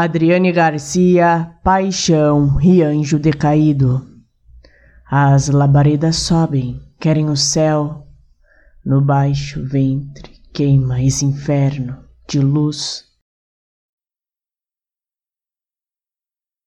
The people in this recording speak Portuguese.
Adriane Garcia, paixão e anjo decaído. As labaredas sobem, querem o céu. No baixo ventre queima esse inferno de luz